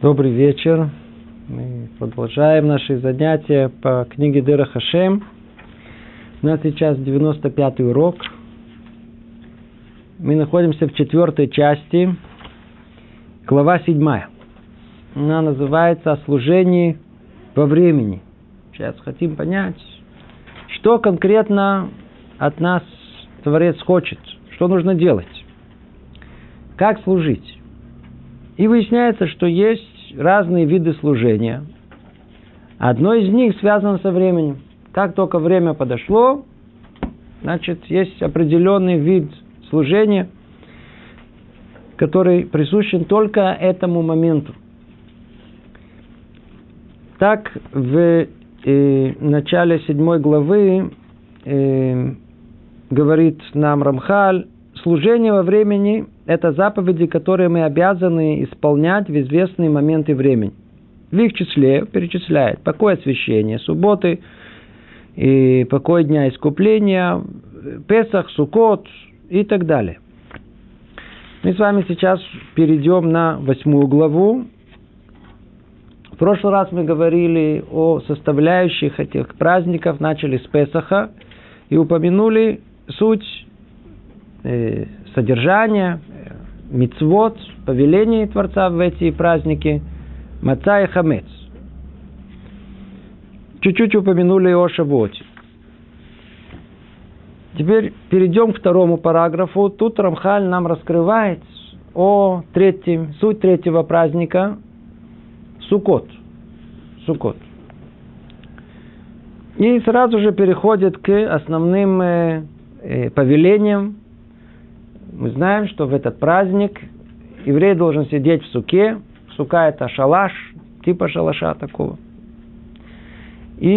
Добрый вечер. Мы продолжаем наши занятия по книге Дыра Хашем. У нас сейчас 95-й урок. Мы находимся в четвертой части, глава седьмая. Она называется «О служении во времени». Сейчас хотим понять, что конкретно от нас Творец хочет, что нужно делать, как служить. И выясняется, что есть разные виды служения. Одно из них связано со временем. Как только время подошло, значит, есть определенный вид служения, который присущен только этому моменту. Так, в э, начале седьмой главы э, говорит нам Рамхаль, служение во времени – это заповеди, которые мы обязаны исполнять в известные моменты времени. В их числе перечисляет покой освящения, субботы, и покой дня искупления, Песах, Сукот и так далее. Мы с вами сейчас перейдем на восьмую главу. В прошлый раз мы говорили о составляющих этих праздников, начали с Песаха и упомянули суть э, содержания, мицвод, повелений Творца в эти праздники, маца и хамец. Чуть-чуть упомянули о Шавуоте. Теперь перейдем к второму параграфу. Тут Рамхаль нам раскрывает о третьем, суть третьего праздника Сукот. Сукот. И сразу же переходит к основным э, э повелениям мы знаем, что в этот праздник еврей должен сидеть в суке. Сука – это шалаш, типа шалаша такого. И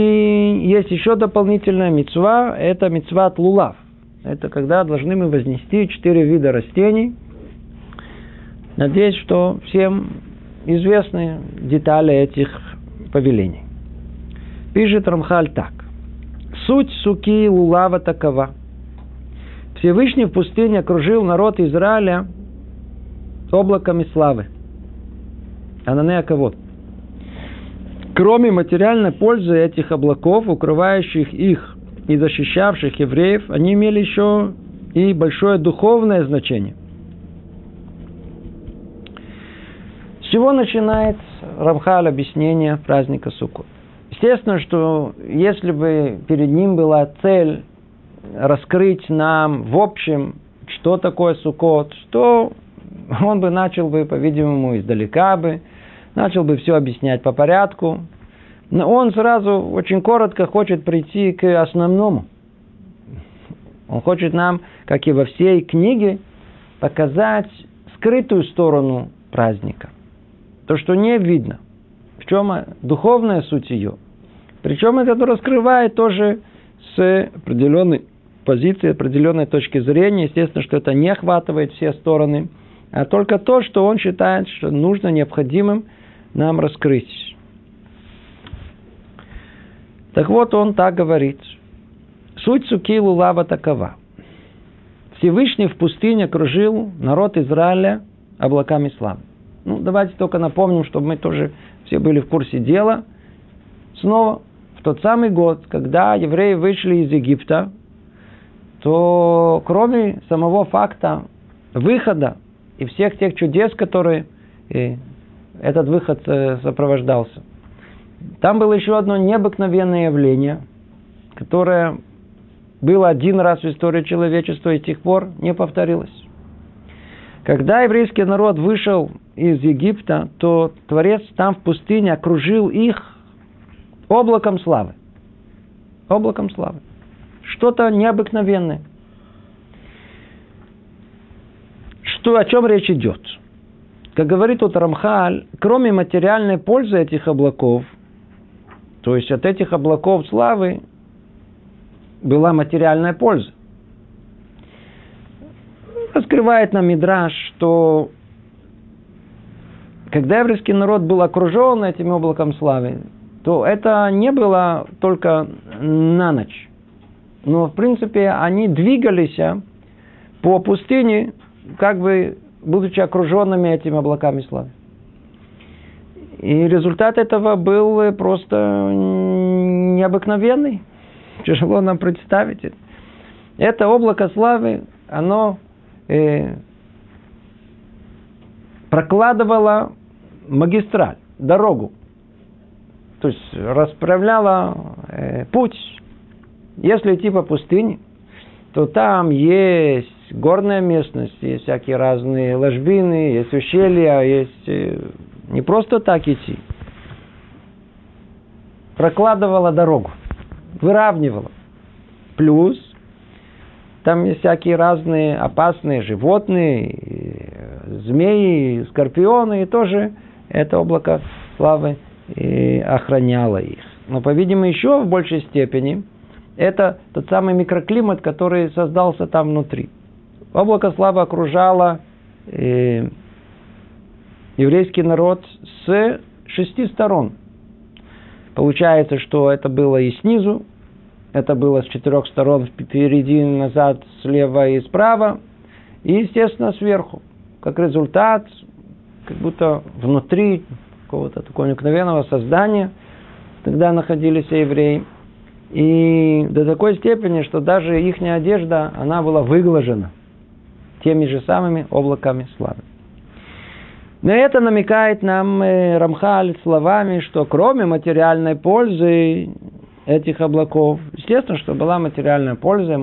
есть еще дополнительная мецва, это мецва лулав. Это когда должны мы вознести четыре вида растений. Надеюсь, что всем известны детали этих повелений. Пишет Рамхаль так. Суть суки лулава такова – Всевышний в пустыне окружил народ Израиля облаками славы. Ананея кого? Кроме материальной пользы этих облаков, укрывающих их и защищавших евреев, они имели еще и большое духовное значение. С чего начинает Рамхаль объяснение праздника Суккот? Естественно, что если бы перед ним была цель раскрыть нам в общем, что такое Суккот, то он бы начал бы, по-видимому, издалека бы, начал бы все объяснять по порядку. Но он сразу очень коротко хочет прийти к основному. Он хочет нам, как и во всей книге, показать скрытую сторону праздника. То, что не видно. В чем духовная суть ее. Причем это раскрывает тоже с определенной позиции, определенной точки зрения. Естественно, что это не охватывает все стороны, а только то, что он считает, что нужно, необходимым нам раскрыть. Так вот, он так говорит. Суть суки лулава такова. Всевышний в пустыне окружил народ Израиля облаками славы. Ну, давайте только напомним, чтобы мы тоже все были в курсе дела. Снова, в тот самый год, когда евреи вышли из Египта, то кроме самого факта выхода и всех тех чудес, которые и этот выход э, сопровождался, там было еще одно необыкновенное явление, которое было один раз в истории человечества и с тех пор не повторилось. Когда еврейский народ вышел из Египта, то Творец там в пустыне окружил их облаком славы. Облаком славы что-то необыкновенное. Что, о чем речь идет? Как говорит тут Рамхаль, кроме материальной пользы этих облаков, то есть от этих облаков славы была материальная польза. Раскрывает нам Мидраш, что когда еврейский народ был окружен этим облаком славы, то это не было только на ночь но в принципе они двигались а, по пустыне, как бы будучи окруженными этими облаками славы. И результат этого был просто необыкновенный. Тяжело нам представить это. Это облако славы, оно э, прокладывало магистраль, дорогу. То есть расправляло э, путь. Если идти по пустыне, то там есть горная местность, есть всякие разные ложбины, есть ущелья, есть э, не просто так идти. Прокладывала дорогу, выравнивала. Плюс там есть всякие разные опасные животные, змеи, скорпионы, и тоже это облако славы охраняло их. Но, по-видимому, еще в большей степени это тот самый микроклимат, который создался там внутри. Облако славы окружало э, еврейский народ с шести сторон. Получается, что это было и снизу, это было с четырех сторон, впереди, назад, слева и справа, и, естественно, сверху. Как результат, как будто внутри какого-то такого необыкновенного создания тогда находились евреи. И до такой степени, что даже их одежда, она была выглажена теми же самыми облаками славы. Но это намекает нам э, Рамхаль словами, что кроме материальной пользы этих облаков, естественно, что была материальная польза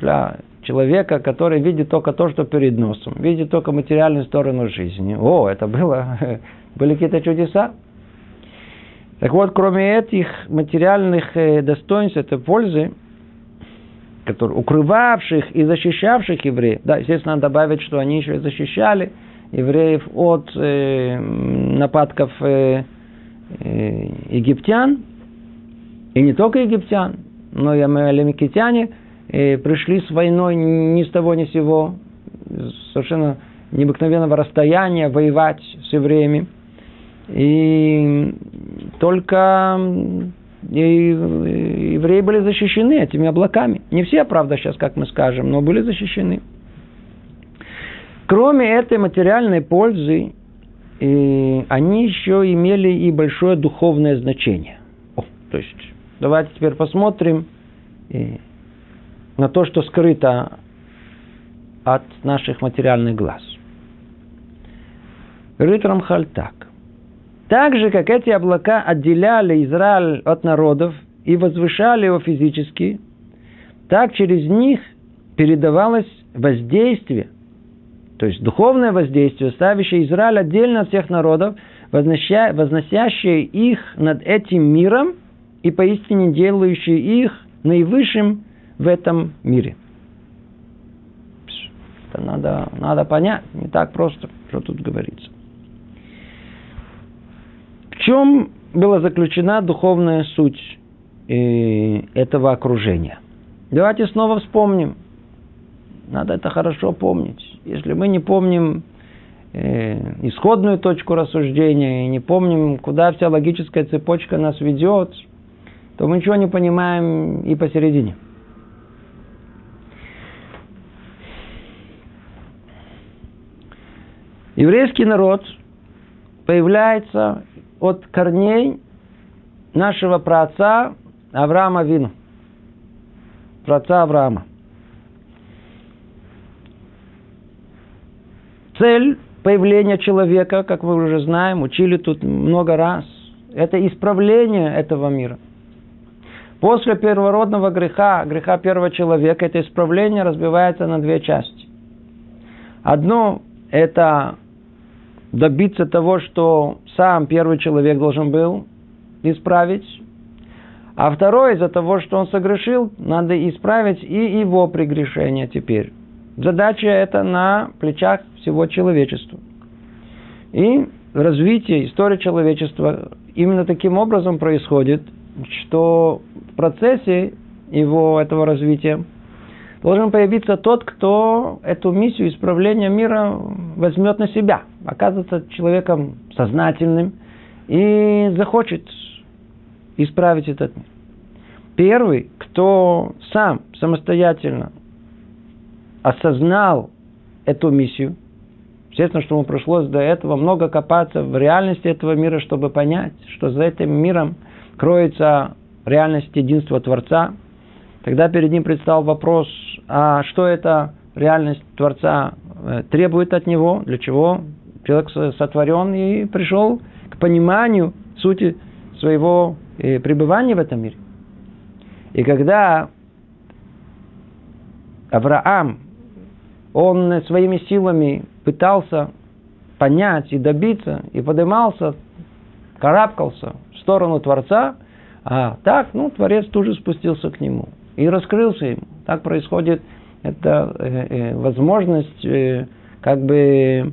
для человека, который видит только то, что перед носом, видит только материальную сторону жизни. О, это было, были какие-то чудеса. Так вот, кроме этих материальных э, достоинств, этой пользы, которые, укрывавших и защищавших евреев, да, естественно, надо добавить, что они еще и защищали евреев от э, нападков э, э, египтян, и не только египтян, но и амалемикитяне э, пришли с войной ни с того ни с сего, совершенно необыкновенного расстояния воевать с евреями. И только евреи были защищены этими облаками. Не все, правда, сейчас, как мы скажем, но были защищены. Кроме этой материальной пользы, и они еще имели и большое духовное значение. О, то есть, давайте теперь посмотрим на то, что скрыто от наших материальных глаз. Говорит Рамхаль так. Так же, как эти облака отделяли Израиль от народов и возвышали его физически, так через них передавалось воздействие – то есть духовное воздействие, ставящее Израиль отдельно от всех народов, возносящее их над этим миром и поистине делающее их наивысшим в этом мире. Это надо, надо понять, не так просто, что тут говорится. Чем была заключена духовная суть э, этого окружения? Давайте снова вспомним. Надо это хорошо помнить. Если мы не помним э, исходную точку рассуждения и не помним, куда вся логическая цепочка нас ведет, то мы ничего не понимаем и посередине. Еврейский народ появляется от корней нашего праотца Авраама Вину. Праотца Авраама. Цель появления человека, как мы уже знаем, учили тут много раз, это исправление этого мира. После первородного греха, греха первого человека, это исправление разбивается на две части. Одно – это добиться того, что сам первый человек должен был исправить, а второе, из-за того, что он согрешил, надо исправить и его прегрешение теперь. Задача это на плечах всего человечества. И развитие, история человечества именно таким образом происходит, что в процессе его этого развития должен появиться тот, кто эту миссию исправления мира возьмет на себя, оказывается человеком сознательным и захочет исправить этот мир. Первый, кто сам самостоятельно осознал эту миссию Естественно, что ему пришлось до этого много копаться в реальности этого мира, чтобы понять, что за этим миром кроется реальность единства Творца. Тогда перед ним предстал вопрос, а что это реальность Творца э, требует от него, для чего человек сотворен и пришел к пониманию сути своего э, пребывания в этом мире. И когда Авраам, он своими силами пытался понять и добиться, и поднимался, карабкался в сторону Творца, а так, ну, Творец тут же спустился к нему и раскрылся ему. Так происходит эта э, э, возможность э, как бы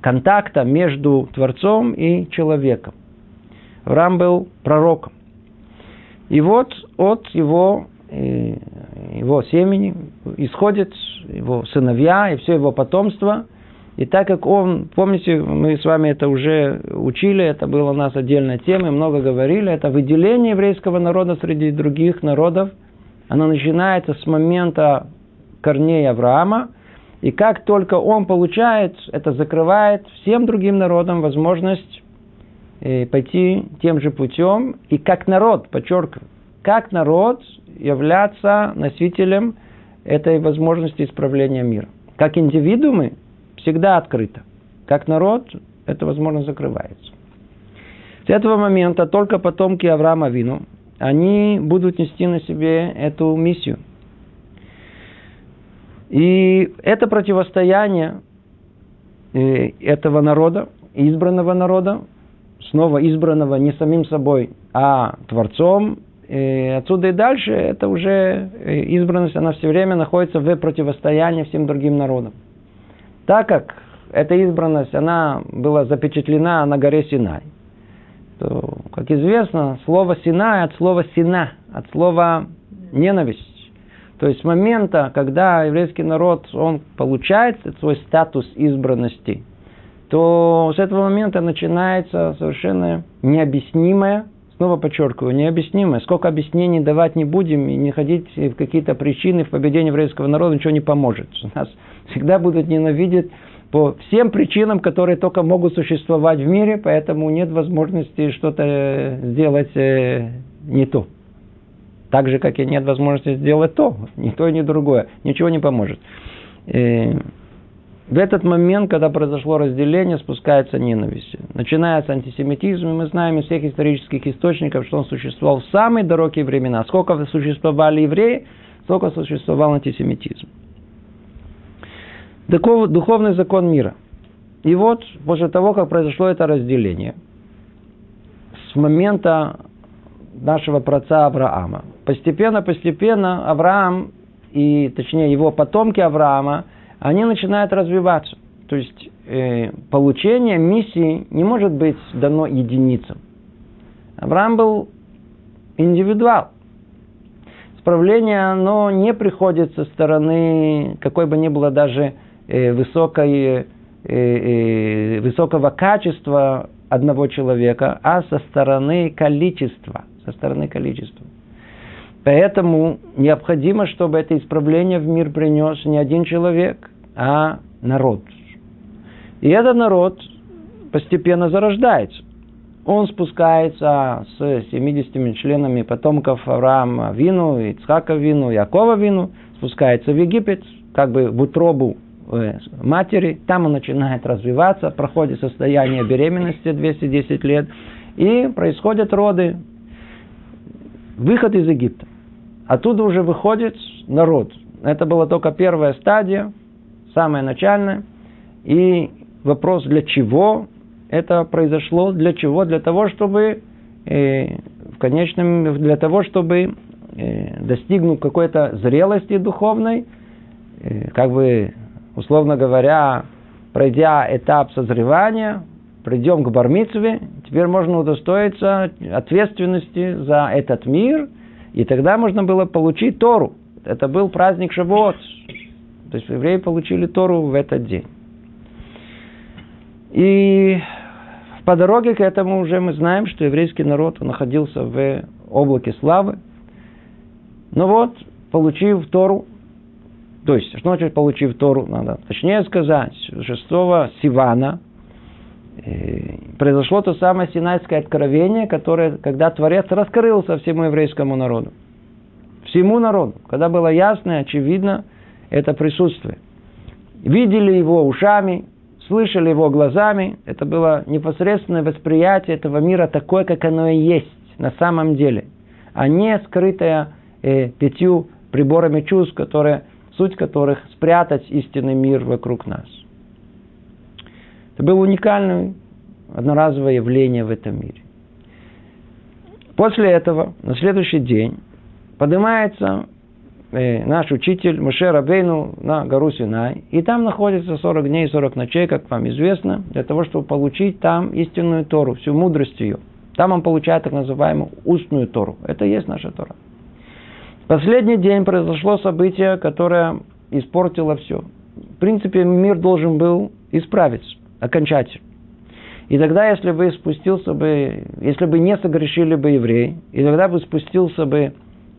контакта между Творцом и человеком. Авраам был пророком. И вот от его, э, его семени исходят его сыновья и все его потомство. И так как он, помните, мы с вами это уже учили, это было у нас отдельная тема, много говорили, это выделение еврейского народа среди других народов, оно начинается с момента корней Авраама, и как только он получает, это закрывает всем другим народам возможность э, пойти тем же путем, и как народ, подчеркиваю, как народ являться носителем этой возможности исправления мира. Как индивидуумы всегда открыто. Как народ эта возможность закрывается. С этого момента только потомки Авраама Вину, они будут нести на себе эту миссию. И это противостояние э, этого народа, избранного народа, снова избранного не самим собой, а Творцом, и отсюда и дальше это уже э, избранность, она все время находится в противостоянии всем другим народам. Так как эта избранность, она была запечатлена на горе Синай, то, как известно, слово Синай от слова Сина, от слова ненависть. То есть с момента, когда еврейский народ, он получает свой статус избранности, то с этого момента начинается совершенно необъяснимое Снова подчеркиваю, необъяснимое. Сколько объяснений давать не будем и не ходить в какие-то причины в поведении еврейского народа, ничего не поможет. Нас всегда будут ненавидеть по всем причинам, которые только могут существовать в мире, поэтому нет возможности что-то сделать э, не то. Так же, как и нет возможности сделать то, ни то, ни другое. Ничего не поможет. Э, в этот момент, когда произошло разделение, спускается ненависть. Начинается антисемитизм, и мы знаем из всех исторических источников, что он существовал в самые далекие времена. Сколько существовали евреи, столько существовал антисемитизм. Духовный закон мира. И вот, после того, как произошло это разделение, с момента нашего праца Авраама, постепенно-постепенно Авраам, и точнее его потомки Авраама, они начинают развиваться. То есть э, получение миссии не может быть дано единицам. Авраам был индивидуал. Справление, оно не приходит со стороны какой бы ни было даже э, высокой, э, э, высокого качества одного человека, а со стороны количества. Со стороны количества. Поэтому необходимо, чтобы это исправление в мир принес не один человек, а народ. И этот народ постепенно зарождается. Он спускается с 70 членами потомков Авраама Вину, Ицхака Вину, Якова Вину, спускается в Египет, как бы в утробу э, матери, там он начинает развиваться, проходит состояние беременности 210 лет, и происходят роды, выход из Египта. Оттуда уже выходит народ. Это была только первая стадия, самое начальное. И вопрос, для чего это произошло, для чего? Для того, чтобы э, в конечном, для того, чтобы э, достигнув какой-то зрелости духовной, э, как бы, условно говоря, пройдя этап созревания, придем к Бармицве, теперь можно удостоиться ответственности за этот мир, и тогда можно было получить Тору. Это был праздник Шавуот, то есть евреи получили Тору в этот день. И по дороге к этому уже мы знаем, что еврейский народ находился в облаке славы. Но вот, получив Тору, То есть, что значит получив Тору? Надо точнее сказать, 6 Сивана произошло то самое Синайское откровение, которое, когда Творец раскрылся всему еврейскому народу. Всему народу. Когда было ясно и очевидно это присутствие. Видели его ушами, слышали его глазами. Это было непосредственное восприятие этого мира такое, как оно и есть на самом деле. А не скрытое э, пятью приборами чувств, которые суть которых спрятать истинный мир вокруг нас. Это было уникальное одноразовое явление в этом мире. После этого, на следующий день, поднимается э, наш учитель Муше Рабейну на гору Синай, и там находится 40 дней и 40 ночей, как вам известно, для того, чтобы получить там истинную Тору, всю мудрость ее. Там он получает так называемую устную Тору. Это и есть наша Тора последний день произошло событие, которое испортило все. В принципе, мир должен был исправиться окончательно. И тогда, если бы спустился бы, если бы не согрешили бы евреи, и тогда бы спустился бы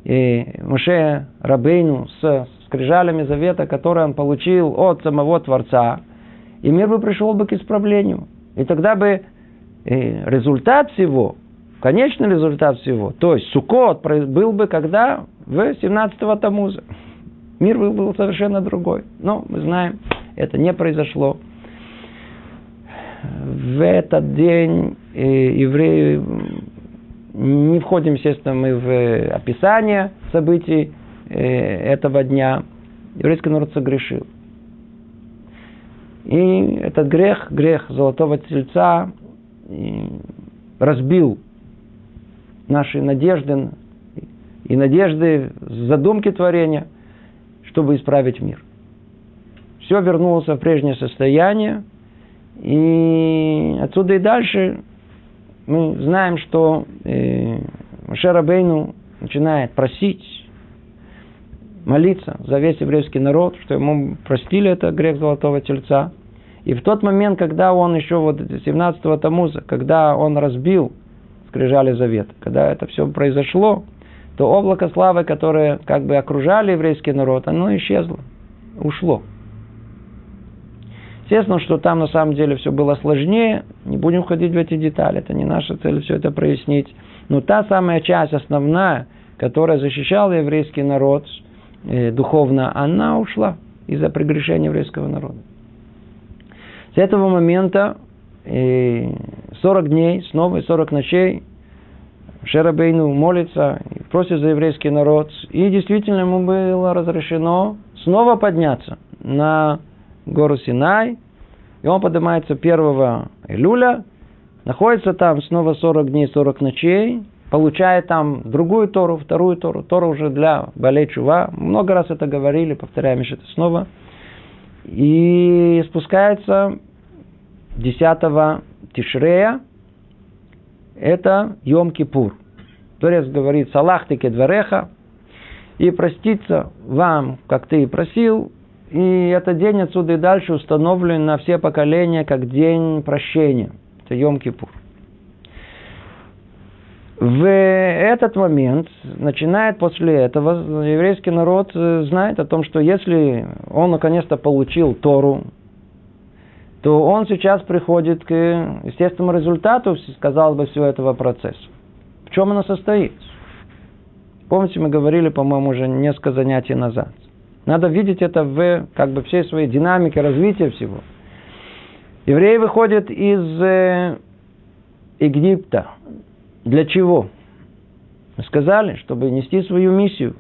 и Моше Рабейну с скрижалями завета, который он получил от самого Творца, и мир бы пришел бы к исправлению. И тогда бы результат всего, конечный результат всего, то есть Сукот был бы когда? в 17-го Тамуза. Мир был совершенно другой. Но мы знаем, это не произошло. В этот день э, евреи не входим, естественно, мы в описание событий э, этого дня. Еврейский народ согрешил. И этот грех, грех золотого тельца, разбил наши надежды и надежды, задумки творения, чтобы исправить мир. Все вернулось в прежнее состояние, и отсюда и дальше мы знаем, что э, Бейну начинает просить, молиться за весь еврейский народ, что ему простили это грех золотого тельца. И в тот момент, когда он еще вот 17-го Тамуза, когда он разбил скрижали завет, когда это все произошло, то облако славы, которое как бы окружали еврейский народ, оно исчезло, ушло. Естественно, что там на самом деле все было сложнее, не будем входить в эти детали, это не наша цель все это прояснить. Но та самая часть основная, которая защищала еврейский народ э, духовно, она ушла из-за прегрешения еврейского народа. С этого момента э, 40 дней, снова 40 ночей Шерабейну молится, просит за еврейский народ. И действительно ему было разрешено снова подняться на гору Синай. И он поднимается 1 июля, находится там снова 40 дней, 40 ночей, получает там другую Тору, вторую Тору, Тору уже для Балей Чува. Много раз это говорили, повторяем еще это снова. И спускается 10 Тишрея, это Йом-Кипур. Творец говорит, Салах ты кедвареха, и проститься вам, как ты и просил, и этот день отсюда и дальше установлен на все поколения как день прощения. Это Йом-Кипур. В этот момент, начинает после этого, еврейский народ знает о том, что если он наконец-то получил Тору, то он сейчас приходит к естественному результату, казалось бы, всего этого процесса. В чем оно состоит? Помните, мы говорили, по-моему, уже несколько занятий назад. Надо видеть это в как бы всей своей динамике развития всего. Евреи выходят из э, Египта. Для чего? Сказали, чтобы нести свою миссию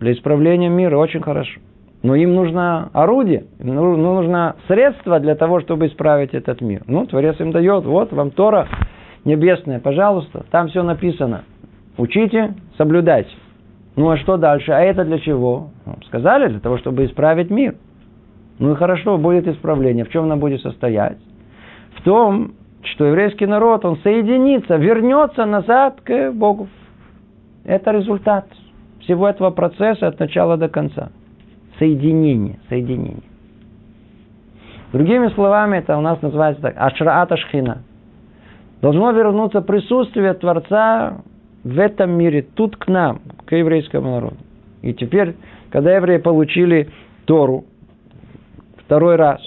для исправления мира. Очень хорошо. Но им нужно орудие, им нужно средство для того, чтобы исправить этот мир. Ну, Творец им дает, вот вам Тора небесная, пожалуйста, там все написано. Учите, соблюдайте. Ну, а что дальше? А это для чего? Сказали, для того, чтобы исправить мир. Ну и хорошо, будет исправление. В чем оно будет состоять? В том, что еврейский народ, он соединится, вернется назад к Богу. Это результат всего этого процесса от начала до конца соединение, соединение. Другими словами, это у нас называется так, ашраата шхина. Должно вернуться присутствие Творца в этом мире, тут к нам, к еврейскому народу. И теперь, когда евреи получили Тору второй раз,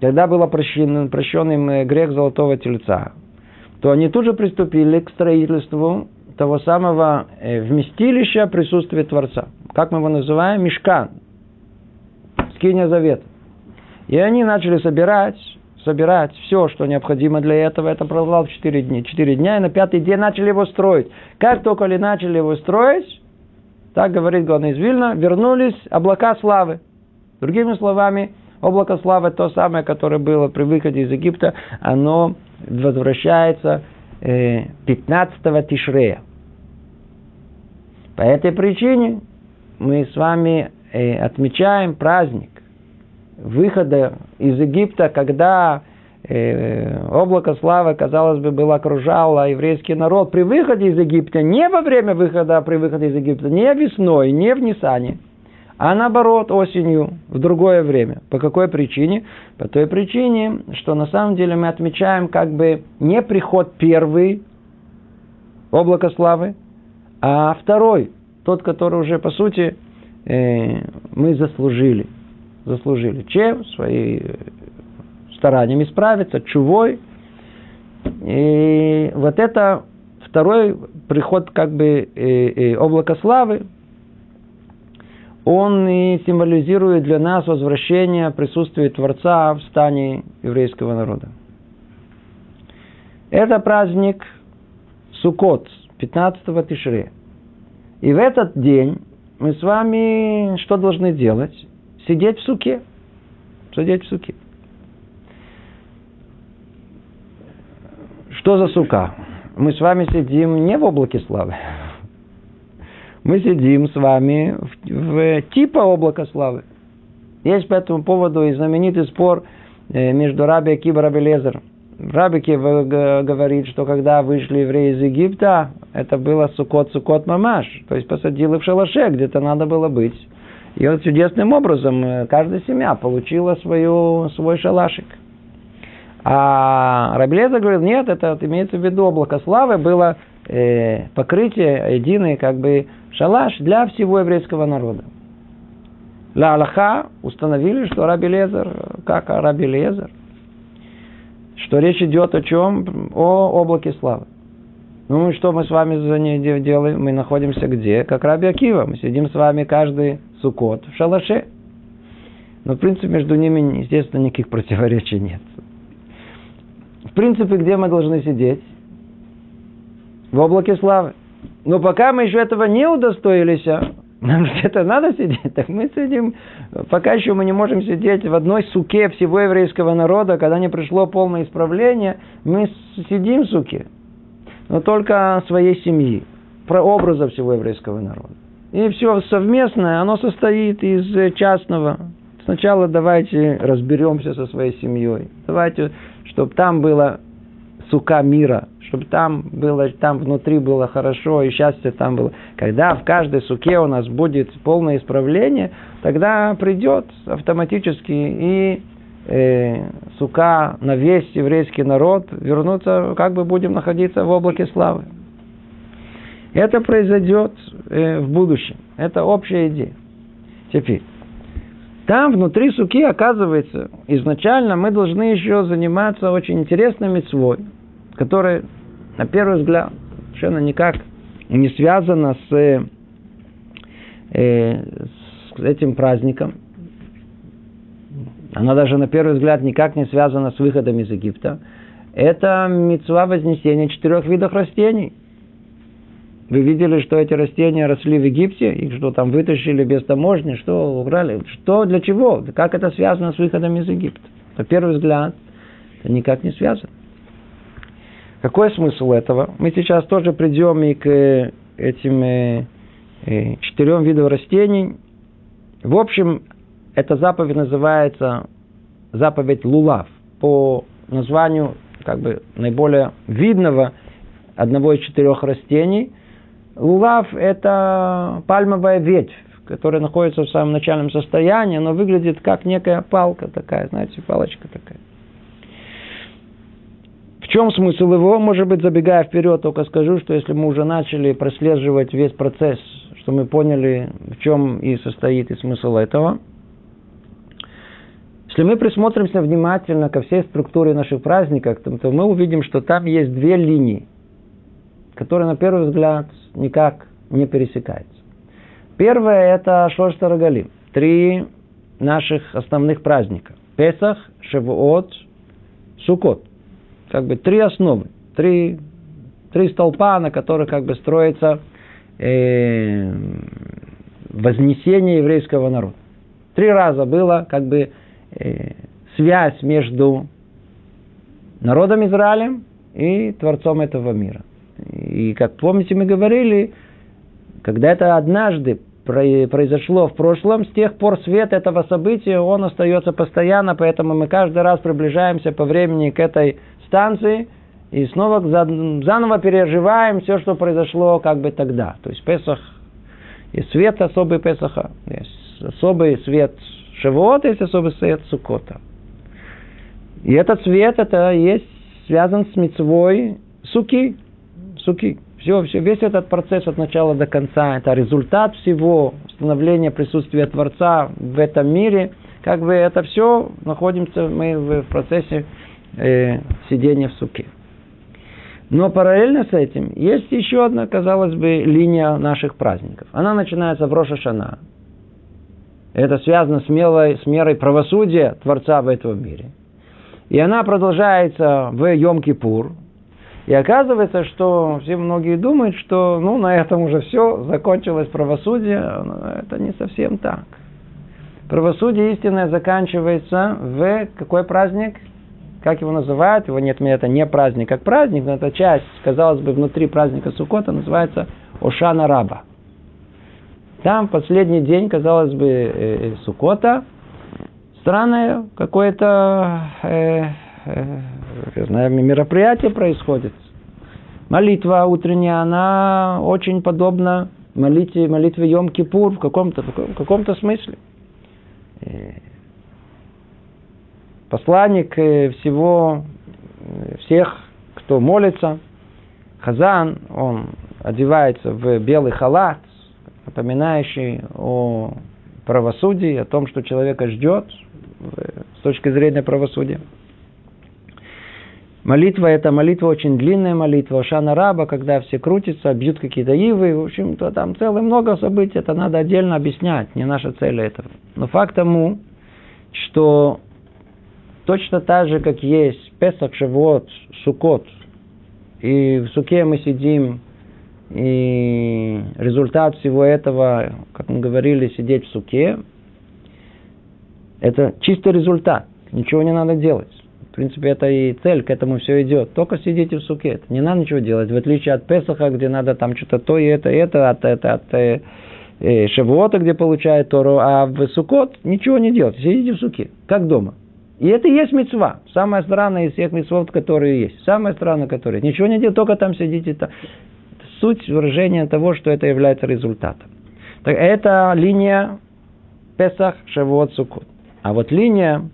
когда был прощен, прощен им э, грех золотого тельца, то они тут же приступили к строительству того самого э, вместилища присутствия Творца. Как мы его называем? Мешкан. Скиния Завета. И они начали собирать, собирать все, что необходимо для этого. Это продолжалось 4 дня. 4 дня, и на пятый день начали его строить. Как только ли начали его строить, так говорит главный из Вильна, вернулись облака славы. Другими словами, облако славы, то самое, которое было при выходе из Египта, оно возвращается 15-го э, Тишрея. По этой причине мы с вами э, отмечаем праздник выхода из Египта, когда облако славы, казалось бы, было окружало еврейский народ при выходе из Египта, не во время выхода, а при выходе из Египта, не весной, не в Нисане, а наоборот осенью, в другое время. По какой причине? По той причине, что на самом деле мы отмечаем как бы не приход первый, облако славы, а второй, тот, который уже по сути э, мы заслужили. Заслужили. Чем? Свои э, стараниями справиться, чувой. И вот это второй приход как бы э, э, облака славы, он и символизирует для нас возвращение присутствия Творца в стане еврейского народа. Это праздник Суккот, 15-го Тишре. И в этот день мы с вами что должны делать? Сидеть в суке. Сидеть в суке. Что за сука? Мы с вами сидим не в облаке славы мы сидим с вами в, в типа облака славы. Есть по этому поводу и знаменитый спор э, между Раби Акиба и Раби Лезер. Раби Акива говорит, что когда вышли евреи из Египта, это было сукот сукот мамаш, то есть посадил их в шалаше, где-то надо было быть. И вот чудесным образом э, каждая семья получила свою, свой шалашик. А Рабелеза говорит, нет, это имеется в виду облако славы, было э, покрытие, единое как бы шалаш для всего еврейского народа. Ла Аллаха установили, что Раби Лезер, как Раби Лезер, что речь идет о чем? О облаке славы. Ну и что мы с вами за ней делаем? Мы находимся где? Как Раби Акива. Мы сидим с вами каждый сукот в шалаше. Но в принципе между ними, естественно, никаких противоречий нет. В принципе, где мы должны сидеть? В облаке славы. Но пока мы еще этого не удостоились, а нам где-то надо сидеть, так мы сидим, пока еще мы не можем сидеть в одной суке всего еврейского народа, когда не пришло полное исправление, мы сидим в суке, но только своей семьи, про образа всего еврейского народа. И все совместное, оно состоит из частного. Сначала давайте разберемся со своей семьей. Давайте, чтобы там было сука мира, чтобы там было, там внутри было хорошо и счастье там было. Когда в каждой суке у нас будет полное исправление, тогда придет автоматически и э, сука на весь еврейский народ вернуться, как бы будем находиться в облаке славы. Это произойдет э, в будущем. Это общая идея. Теперь, там внутри суки, оказывается, изначально мы должны еще заниматься очень интересной мецвой, которая, на первый взгляд, совершенно никак не связана с, э, с этим праздником. Она даже на первый взгляд никак не связана с выходом из Египта. Это мецва вознесения четырех видов растений. Вы видели, что эти растения росли в Египте, их что там вытащили без таможни, что убрали, что для чего, как это связано с выходом из Египта. На первый взгляд, это никак не связано. Какой смысл этого? Мы сейчас тоже придем и к э, этим э, э, четырем видам растений. В общем, эта заповедь называется заповедь Лулав по названию как бы наиболее видного одного из четырех растений. Лулав – это пальмовая ветвь, которая находится в самом начальном состоянии, но выглядит как некая палка такая, знаете, палочка такая. В чем смысл его? Может быть, забегая вперед, только скажу, что если мы уже начали прослеживать весь процесс, что мы поняли, в чем и состоит и смысл этого. Если мы присмотримся внимательно ко всей структуре наших праздников, то мы увидим, что там есть две линии, которые на первый взгляд никак не пересекаются. Первое – это Шлош Тарагалим. Три наших основных праздника. Песах, Шевуот, Сукот. Как бы три основы, три, три столпа, на которых как бы строится э, вознесение еврейского народа. Три раза было как бы э, связь между народом Израилем и Творцом этого мира. И как помните, мы говорили, когда это однажды произошло в прошлом, с тех пор свет этого события, он остается постоянно, поэтому мы каждый раз приближаемся по времени к этой станции и снова заново переживаем все, что произошло как бы тогда. То есть Песах, есть свет особый Песаха, есть особый свет Шавуота, есть особый свет Сукота. И этот свет, это есть связан с мецвой суки, суки. Все, все, весь этот процесс от начала до конца, это результат всего становления присутствия Творца в этом мире. Как бы это все находимся мы в процессе э, сидения в суке. Но параллельно с этим есть еще одна, казалось бы, линия наших праздников. Она начинается в Рошашана. Это связано с, мелой, с мерой правосудия Творца в этом мире. И она продолжается в Йом-Кипур, и оказывается, что все многие думают, что ну, на этом уже все, закончилось правосудие. Но это не совсем так. Правосудие истинное заканчивается в какой праздник? Как его называют? Его нет, это не праздник, как праздник, но это часть, казалось бы, внутри праздника Сукота называется Ошана Раба. Там последний день, казалось бы, э, э, Сукота, странное какое-то э, я знаю, мероприятие происходит. Молитва утренняя, она очень подобна молитве, молитве Йом-Кипур в каком-то, в каком-то смысле. Э, посланник э, всего, э, всех, кто молится, Хазан, он одевается в белый халат, напоминающий о правосудии, о том, что человека ждет с точки зрения правосудия. Молитва – это молитва очень длинная молитва, Шана Раба, когда все крутятся, бьют какие-то ивы, в общем-то, там целое много событий, это надо отдельно объяснять, не наша цель этого. Но факт тому, что точно так же, как есть Песах, Шавуот, Сукот, и в Суке мы сидим, и результат всего этого, как мы говорили, сидеть в Суке, это чистый результат, ничего не надо делать. Принципе, это и цель, к этому все идет. Только сидите в суке. Не надо ничего делать. В отличие от Песаха, где надо там что-то то и это, и это, от, это, от э, э, Шавуота, где получает Тору, а в Сукот ничего не делать. Сидите в суке, как дома. И это и есть мецва. Самая странная из всех мецвод, которые есть. Самая странная, которая. Ничего не делать, только там сидите. Это суть выражения того, что это является результатом. Так, это линия Песах, Шавуот, Сукот. А вот линия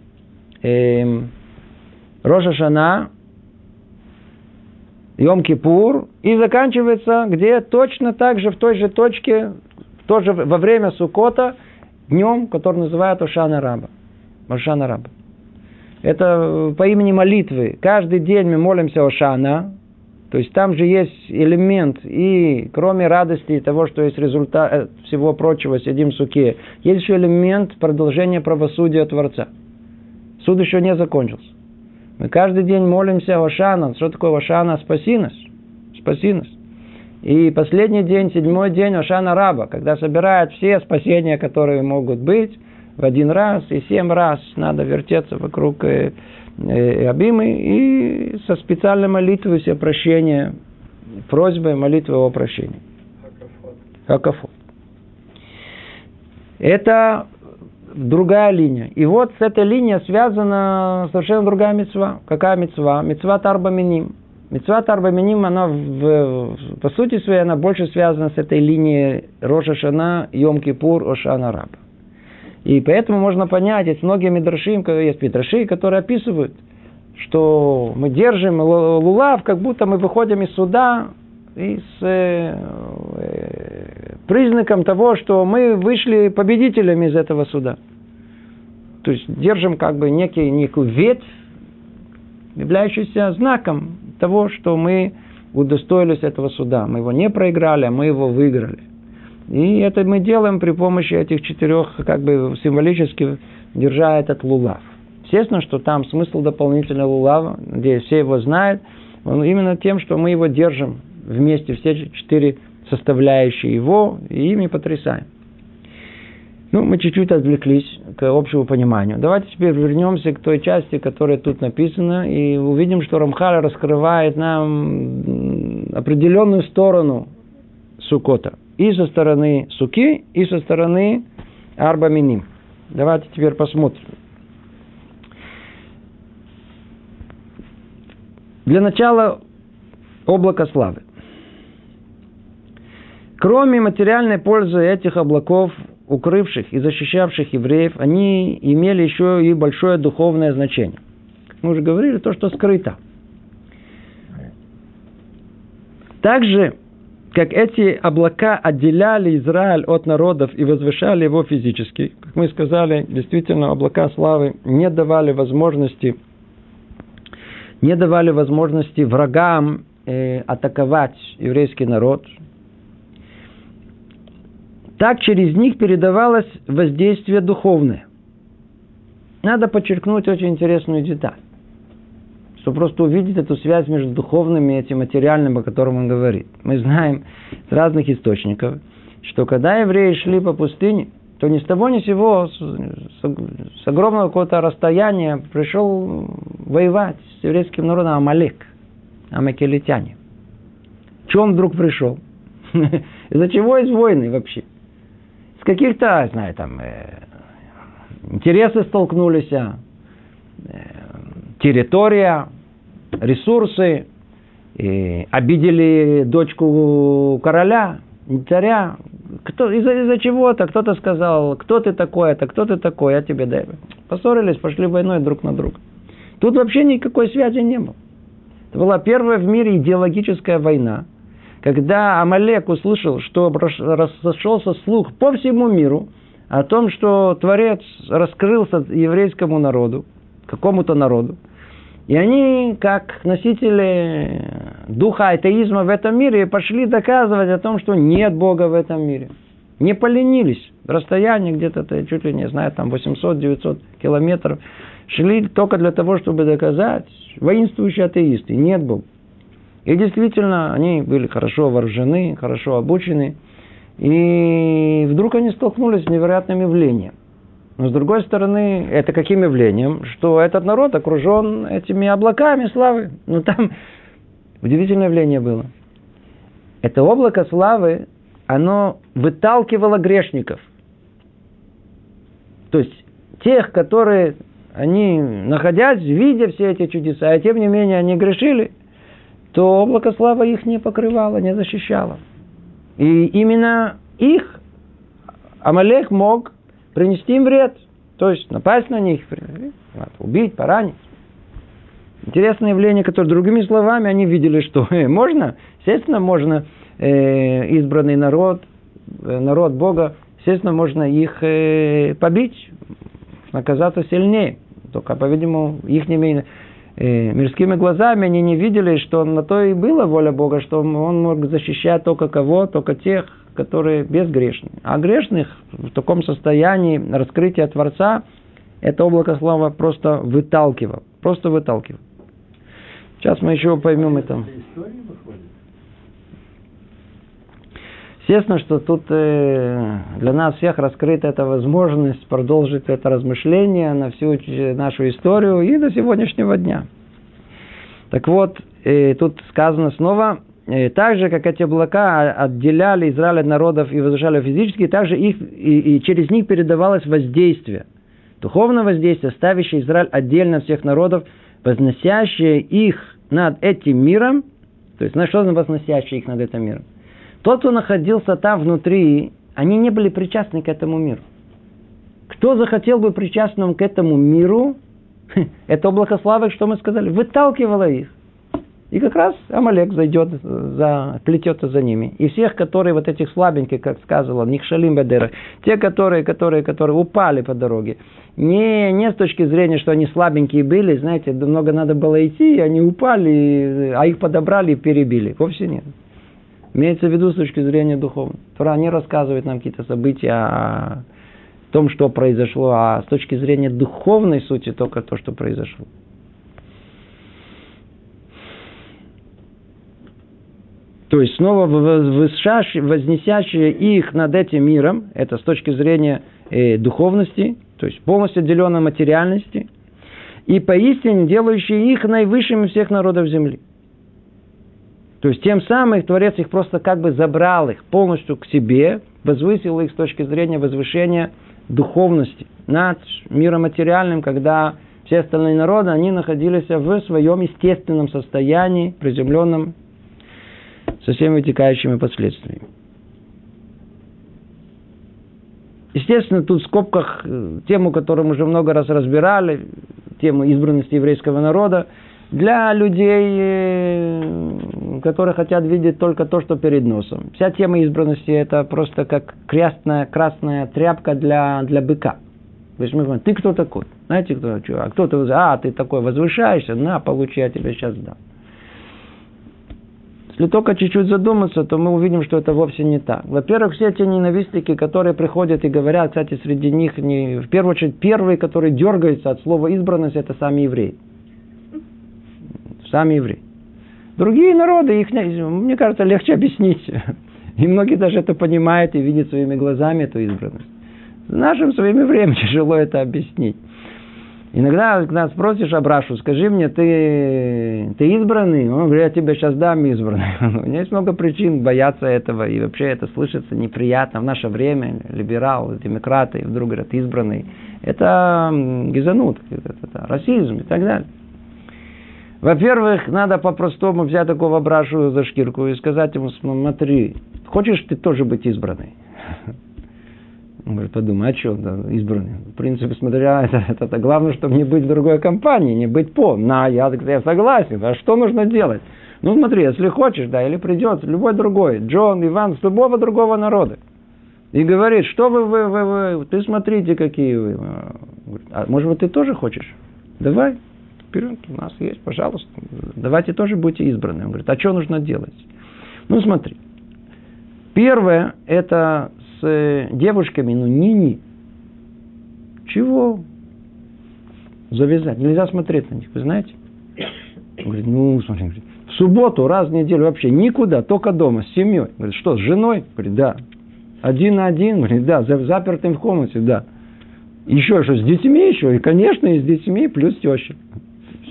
эм, Рожа Шана, Йом Кипур, и заканчивается где точно так же, в той же точке, тоже во время Сукота, днем, который называют Ошана Раба. Ошана Раба. Это э, по имени молитвы. Каждый день мы молимся Ошана, то есть там же есть элемент, и кроме радости и того, что есть результат э, всего прочего, сидим в суке, есть еще элемент продолжения правосудия Творца. Суд еще не закончился. Мы каждый день молимся Ошана. Что такое Ошана? Спаси нас. Спаси нас. И последний день, седьмой день Ошана Раба, когда собирают все спасения, которые могут быть, в один раз и семь раз надо вертеться вокруг э, э, Абимы и со специальной молитвой все прощения, просьбой молитвы о прощении. Хакафот. Это другая линия. И вот с этой линией связана совершенно другая мецва. Какая мецва? Мецва Тарбаминим. Мецва Тарбаминим, она в, по сути своей, она больше связана с этой линией Роша Шана, Йом Кипур, Ошана Раба. И поэтому можно понять, есть многие мидрашим, есть мидраши, которые описывают, что мы держим лулав, как будто мы выходим из суда, из э, признаком того, что мы вышли победителями из этого суда. То есть держим как бы некий, некую ветвь, являющуюся знаком того, что мы удостоились этого суда. Мы его не проиграли, а мы его выиграли. И это мы делаем при помощи этих четырех, как бы символически держа этот лулав. Естественно, что там смысл дополнительного лулава, надеюсь, все его знают, он именно тем, что мы его держим вместе, все четыре составляющие его, и ими потрясаем. Ну, мы чуть-чуть отвлеклись к общему пониманию. Давайте теперь вернемся к той части, которая тут написана, и увидим, что Рамхаль раскрывает нам определенную сторону Сукота. И со стороны Суки, и со стороны Арбаминим. Давайте теперь посмотрим. Для начала облако славы. Кроме материальной пользы этих облаков, укрывших и защищавших евреев, они имели еще и большое духовное значение. Мы уже говорили то, что скрыто. Также, как эти облака отделяли Израиль от народов и возвышали его физически, как мы сказали, действительно, облака славы не давали возможности, не давали возможности врагам э, атаковать еврейский народ, так через них передавалось воздействие духовное. Надо подчеркнуть очень интересную деталь, чтобы просто увидеть эту связь между духовным и этим материальным, о котором он говорит. Мы знаем с разных источников, что когда евреи шли по пустыне, то ни с того ни с сего, с, огромного какого-то расстояния пришел воевать с еврейским народом Амалек, амакелитяне. Чем вдруг пришел? Из-за чего из войны вообще? С каких-то, знаю, там, э, интересы столкнулись, э, территория, ресурсы, и обидели дочку короля, царя. Кто, из-за, из-за чего-то кто-то сказал, кто ты такой, это кто ты такой, я тебе дай. Поссорились, пошли войной друг на друга. Тут вообще никакой связи не было. Это была первая в мире идеологическая война, когда Амалек услышал, что разошелся слух по всему миру о том, что Творец раскрылся еврейскому народу, какому-то народу, и они, как носители духа атеизма в этом мире, пошли доказывать о том, что нет Бога в этом мире. Не поленились. Расстояние где-то, чуть ли не знаю, там 800-900 километров. Шли только для того, чтобы доказать, воинствующие атеисты, нет Бога. И действительно, они были хорошо вооружены, хорошо обучены. И вдруг они столкнулись с невероятным явлением. Но с другой стороны, это каким явлением? Что этот народ окружен этими облаками славы. Ну там удивительное явление было. Это облако славы, оно выталкивало грешников. То есть тех, которые, они, находясь, видя все эти чудеса, а тем не менее они грешили – то облако славы их не покрывало, не защищало. И именно их Амалех мог принести им вред. То есть напасть на них, убить, поранить. Интересное явление, которое другими словами они видели, что э, можно, естественно, можно э, избранный народ, э, народ Бога, естественно, можно их побить, оказаться сильнее. Только, по-видимому, их не э, мирскими глазами они не видели, что на то и была воля Бога, что он мог защищать только кого, только тех, которые безгрешны. А грешных в таком состоянии раскрытия Творца это облако слова просто выталкивало. Просто выталкивало. Сейчас мы еще поймем это. Естественно, что тут э, для нас всех раскрыта эта возможность продолжить это размышление на всю нашу историю и до сегодняшнего дня. Так вот, э, тут сказано снова, э, так же, как эти облака отделяли Израиль от народов и возвышали физически, также их, и, и через них передавалось воздействие. Духовное воздействие, ставящее Израиль отдельно от всех народов, возносящее их над этим миром, то есть, на что возносящее их над этим миром? Тот, кто находился там внутри, они не были причастны к этому миру. Кто захотел быть причастным к этому миру, это облако славы, что мы сказали, выталкивало их. И как раз Амалек зайдет, за, плетется за ними. И всех, которые вот этих слабеньких, как сказала, Нихшалим Бадера, те, которые, которые, которые упали по дороге, не, не с точки зрения, что они слабенькие были, знаете, много надо было идти, и они упали, а их подобрали и перебили. Вовсе нет. Имеется в виду с точки зрения духовной. Тора не рассказывает нам какие-то события о том, что произошло, а с точки зрения духовной сути только то, что произошло. То есть снова вознесящие их над этим миром, это с точки зрения э, духовности, то есть полностью отделенной материальности, и поистине делающие их наивысшими всех народов земли. То есть тем самым Творец их просто как бы забрал их полностью к себе, возвысил их с точки зрения возвышения духовности над миром материальным, когда все остальные народы, они находились в своем естественном состоянии, приземленном со всеми вытекающими последствиями. Естественно, тут в скобках э, тему, которую мы уже много раз разбирали, тему избранности еврейского народа, для людей, э, которые хотят видеть только то, что перед носом. Вся тема избранности – это просто как красная, красная тряпка для, для быка. То есть мы говорим, ты кто такой? Знаете, кто? А кто-то, а, ты такой возвышаешься, на, получи, я тебе сейчас дам. Если только чуть-чуть задуматься, то мы увидим, что это вовсе не так. Во-первых, все те ненавистники, которые приходят и говорят, кстати, среди них, не, в первую очередь, первые, которые дергаются от слова избранность, это сами евреи. Сами евреи. Другие народы, их, мне кажется, легче объяснить. И многие даже это понимают и видят своими глазами эту избранность. В нашем своем время тяжело это объяснить. Иногда, когда спросишь Абрашу, скажи мне, ты, ты избранный? Он говорит, я тебе сейчас дам избранный. У меня есть много причин бояться этого, и вообще это слышится неприятно в наше время. Либерал, демократы, вдруг говорят, избранный. Это гизанут, это, это расизм и так далее. Во-первых, надо по-простому взять такого Абрашу за шкирку и сказать ему, смотри, хочешь ты тоже быть избранный? Он говорит, подумай, а что, да, избранный? В принципе, смотря, это, это, это главное, чтобы не быть в другой компании, не быть по. На, я, я согласен, а что нужно делать? Ну, смотри, если хочешь, да, или придет любой другой, Джон, Иван, с любого другого народа. И говорит, что вы, вы, вы, вы, ты смотрите, какие вы. А может быть, ты тоже хочешь? Давай, вперед, у нас есть, пожалуйста. Давайте тоже будьте избраны. Он говорит, а что нужно делать? Ну, смотри. Первое, это с девушками, ну, ни-ни. Чего? Завязать. Нельзя смотреть на них, вы знаете? Он говорит, ну, смотри, в субботу раз в неделю вообще никуда, только дома, с семьей. Говорит, что, с женой? Говорит, да. Один на один? Говорит, да, запертым в комнате, да. Еще что, с детьми еще? И, конечно, и с детьми, плюс теща.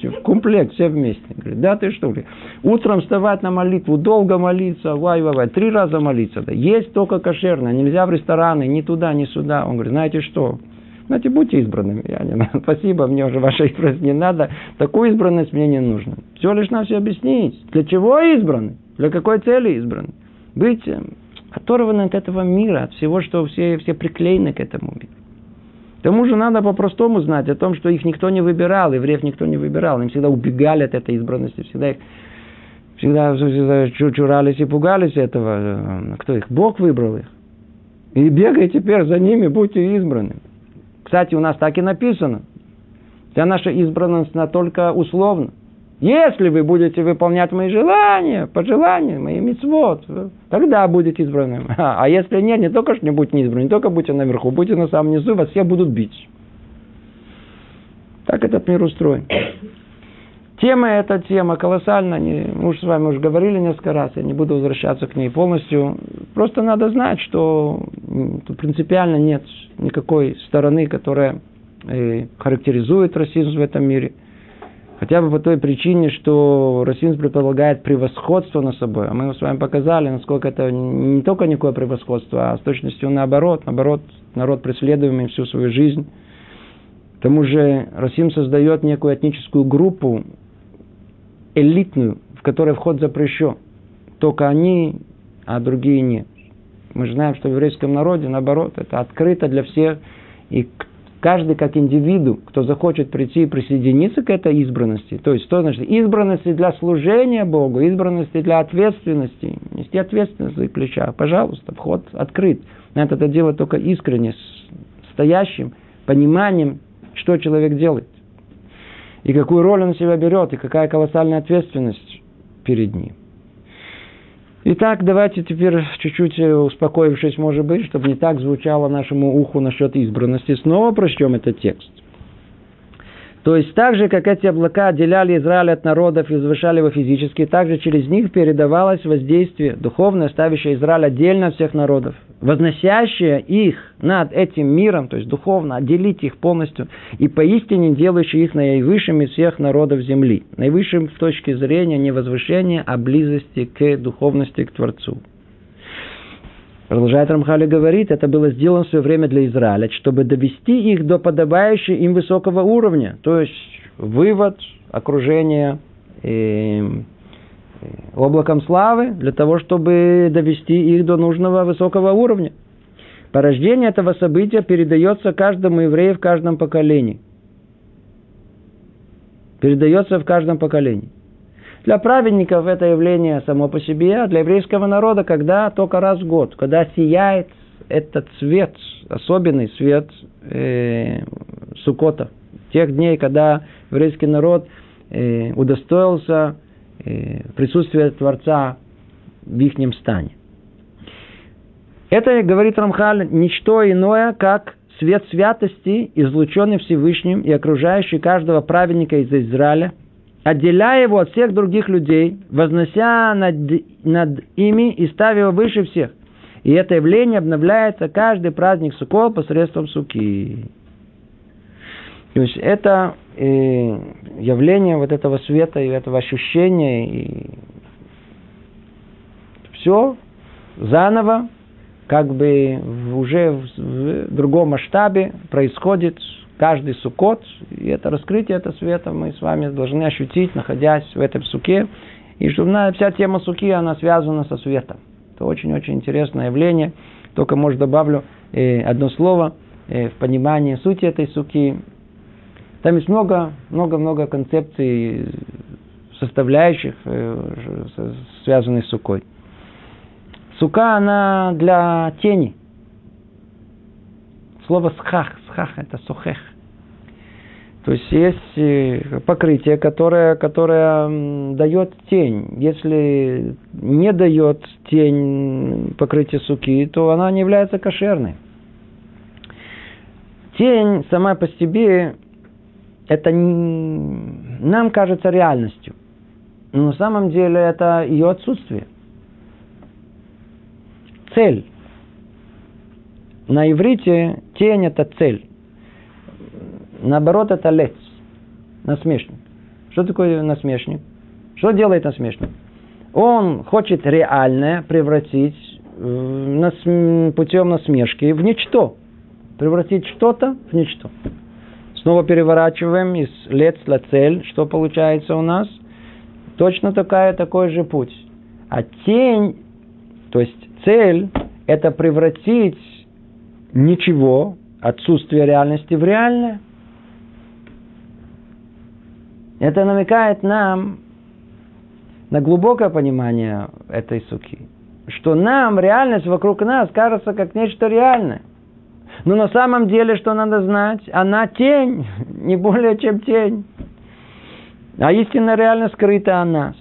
Все, в комплект, все вместе. Говорит, да ты что? Говорит, утром вставать на молитву, долго молиться, вай, вай, вай, три раза молиться. Да. Есть только кошерное, нельзя в рестораны, ни туда, ни сюда. Он говорит, знаете что? Знаете, будьте избранными. Я не, спасибо, мне уже ваша избранность не надо. Такую избранность мне не нужно. Все лишь на все объяснить. Для чего избраны? Для какой цели избраны? Быть оторваны от этого мира, от всего, что все, все приклеены к этому миру. К тому же надо по-простому знать о том, что их никто не выбирал, евреев никто не выбирал. Они всегда убегали от этой избранности, всегда их всегда, всегда чурались и пугались этого. Кто их? Бог выбрал их. И бегай теперь за ними, будьте избраны. Кстати, у нас так и написано. Вся наша избранность настолько условна. Если вы будете выполнять мои желания, пожелания, мои мецвод, тогда будете избранным. А, если нет, не только что не будете не избранным, не только будете наверху, будете на самом низу, вас все будут бить. Так этот мир устроен. Тема эта тема колоссальная. Мы уже с вами уже говорили несколько раз, я не буду возвращаться к ней полностью. Просто надо знать, что тут принципиально нет никакой стороны, которая э, характеризует расизм в этом мире – Хотя бы по той причине, что расизм предполагает превосходство на собой. А мы с вами показали, насколько это не только никакое превосходство, а с точностью наоборот. Наоборот, народ преследуемый всю свою жизнь. К тому же расизм создает некую этническую группу, элитную, в которой вход запрещен. Только они, а другие нет. Мы же знаем, что в еврейском народе, наоборот, это открыто для всех. И каждый как индивиду, кто захочет прийти и присоединиться к этой избранности, то есть что значит избранности для служения Богу, избранности для ответственности, нести ответственность за плеча, пожалуйста, вход открыт. Надо это делать только искренне, с стоящим пониманием, что человек делает. И какую роль он себя берет, и какая колоссальная ответственность перед ним. Итак, давайте теперь чуть-чуть э, успокоившись, может быть, чтобы не так звучало нашему уху насчет избранности, снова прочтем этот текст. То есть так же, как эти облака отделяли Израиль от народов и возвышали его физически, так же через них передавалось воздействие духовное, ставящее Израиль отдельно от всех народов, возносящее их над этим миром, то есть духовно отделить их полностью, и поистине делающее их наивысшими всех народов земли. Наивысшим в точке зрения не возвышения, а близости к духовности, к Творцу. Продолжает Рамхали говорит, это было сделано в свое время для Израиля, чтобы довести их до подобающего им высокого уровня. То есть вывод, окружение э, облаком славы для того, чтобы довести их до нужного высокого уровня. Порождение этого события передается каждому еврею в каждом поколении. Передается в каждом поколении. Для праведников это явление само по себе, а для еврейского народа, когда только раз в год, когда сияет этот цвет, особенный свет э, Сукота, тех дней, когда еврейский народ э, удостоился э, присутствия Творца в их стане. Это, говорит Рамхаль, ничто иное, как свет святости, излученный Всевышним и окружающий каждого праведника из Израиля – отделяя его от всех других людей, вознося над, над ими и ставя его выше всех. И это явление обновляется каждый праздник Суккот посредством Суки. То есть это э, явление вот этого света и этого ощущения, и все заново, как бы уже в другом масштабе происходит каждый сукот, и это раскрытие этого света мы с вами должны ощутить, находясь в этом суке. И чтобы вся тема суки, она связана со светом. Это очень-очень интересное явление. Только, может, добавлю э, одно слово э, в понимании сути этой суки. Там есть много, много-много концепций, составляющих, э, связанных с сукой. Сука, она для тени. Слово схах, схах это сухех. То есть есть э, покрытие, которое, которое дает тень. Если не дает тень покрытие суки, то она не является кошерной. Тень сама по себе это нам кажется реальностью. Но на самом деле это ее отсутствие. Цель. На иврите тень это цель. Наоборот, это лец, насмешник. Что такое насмешник? Что делает насмешник? Он хочет реальное превратить путем насмешки в ничто. Превратить что-то в ничто. Снова переворачиваем из лец на цель. Что получается у нас? Точно такая, такой же путь. А тень, то есть цель, это превратить ничего, отсутствие реальности в реальное – это намекает нам на глубокое понимание этой суки. Что нам реальность вокруг нас кажется как нечто реальное. Но на самом деле, что надо знать, она тень, не более чем тень. А истинно реально скрыта о нас.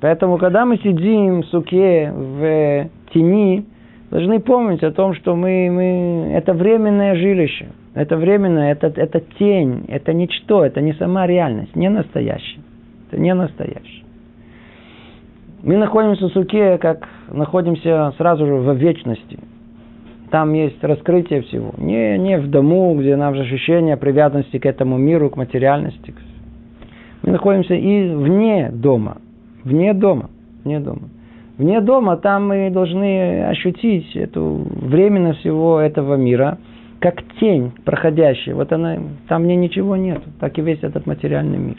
Поэтому, когда мы сидим в суке, в тени, должны помнить о том, что мы, мы, это временное жилище – это временно, это, это тень, это ничто, это не сама реальность, не настоящая. Это не настоящее. Мы находимся в суке, как находимся сразу же в вечности. Там есть раскрытие всего. Не, не в дому, где нам же ощущение привязанности к этому миру, к материальности. Мы находимся и вне дома. Вне дома. Вне дома. Вне дома там мы должны ощутить эту временно всего этого мира – как тень проходящая. Вот она, там мне ничего нет, так и весь этот материальный мир.